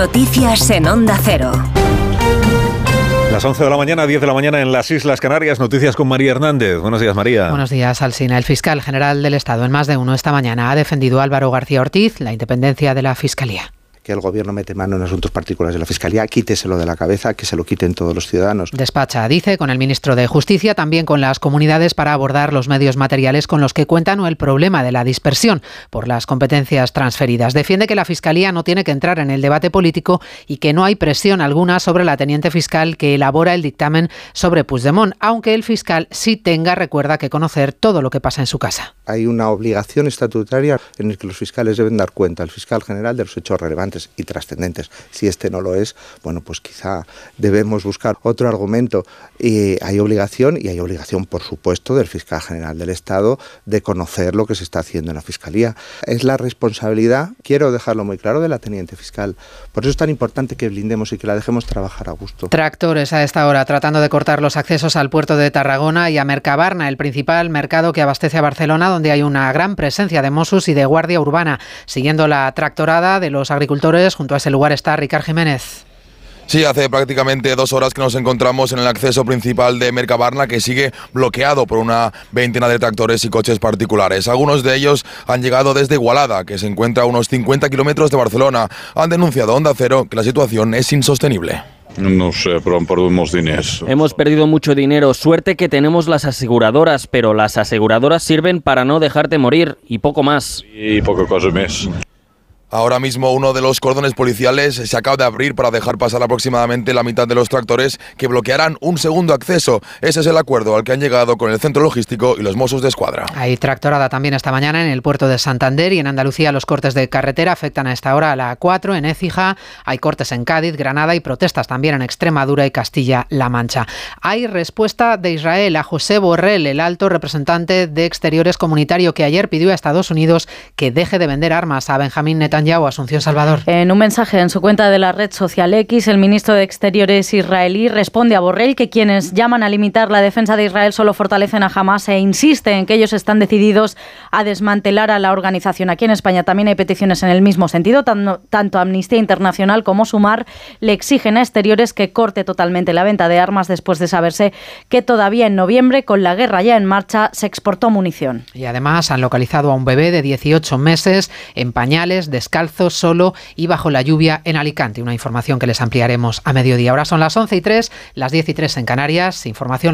Noticias en Onda Cero. Las 11 de la mañana, 10 de la mañana en las Islas Canarias. Noticias con María Hernández. Buenos días, María. Buenos días, Alsina. El fiscal general del Estado en más de uno esta mañana ha defendido a Álvaro García Ortiz la independencia de la Fiscalía que el gobierno mete mano en asuntos particulares de la Fiscalía, quíteselo de la cabeza, que se lo quiten todos los ciudadanos. Despacha, dice, con el ministro de Justicia, también con las comunidades para abordar los medios materiales con los que cuentan o el problema de la dispersión por las competencias transferidas. Defiende que la Fiscalía no tiene que entrar en el debate político y que no hay presión alguna sobre la teniente fiscal que elabora el dictamen sobre Puigdemont, aunque el fiscal sí tenga, recuerda, que conocer todo lo que pasa en su casa. Hay una obligación estatutaria en la que los fiscales deben dar cuenta al fiscal general de los hechos relevantes y trascendentes. Si este no lo es, bueno, pues quizá debemos buscar otro argumento. Y hay obligación, y hay obligación, por supuesto, del fiscal general del Estado de conocer lo que se está haciendo en la Fiscalía. Es la responsabilidad, quiero dejarlo muy claro, de la teniente fiscal. Por eso es tan importante que blindemos y que la dejemos trabajar a gusto. Tractores a esta hora tratando de cortar los accesos al puerto de Tarragona y a Mercabarna, el principal mercado que abastece a Barcelona, donde hay una gran presencia de Mossos y de Guardia Urbana, siguiendo la tractorada de los agricultores Junto a ese lugar está Ricard Jiménez. Sí, hace prácticamente dos horas que nos encontramos en el acceso principal de Mercabarna que sigue bloqueado por una veintena de tractores y coches particulares. Algunos de ellos han llegado desde Igualada, que se encuentra a unos 50 kilómetros de Barcelona. Han denunciado a Onda Cero que la situación es insostenible. No sé, pero han perdido dinero. Hemos perdido mucho dinero. Suerte que tenemos las aseguradoras, pero las aseguradoras sirven para no dejarte morir y poco más. Y poca cosa más. Ahora mismo uno de los cordones policiales se acaba de abrir para dejar pasar aproximadamente la mitad de los tractores que bloquearán un segundo acceso. Ese es el acuerdo al que han llegado con el centro logístico y los Mossos de Escuadra. Hay tractorada también esta mañana en el puerto de Santander y en Andalucía los cortes de carretera afectan a esta hora a la A4 en Écija, hay cortes en Cádiz, Granada y protestas también en Extremadura y Castilla-La Mancha. Hay respuesta de Israel a José Borrell, el alto representante de Exteriores comunitario que ayer pidió a Estados Unidos que deje de vender armas a Benjamín Netanyahu Netanyahu, Asunción Salvador. En un mensaje en su cuenta de la red social X, el ministro de Exteriores israelí responde a Borrell que quienes llaman a limitar la defensa de Israel solo fortalecen a Hamas e insiste en que ellos están decididos a desmantelar a la organización. Aquí en España también hay peticiones en el mismo sentido. Tanto Amnistía Internacional como Sumar le exigen a Exteriores que corte totalmente la venta de armas después de saberse que todavía en noviembre, con la guerra ya en marcha, se exportó munición. Y además han localizado a un bebé de 18 meses en pañales, descalzo, solo y bajo la lluvia en Alicante. Una información que les ampliaremos a mediodía. Ahora son las 11 y 3, las 10 y 3 en Canarias. Información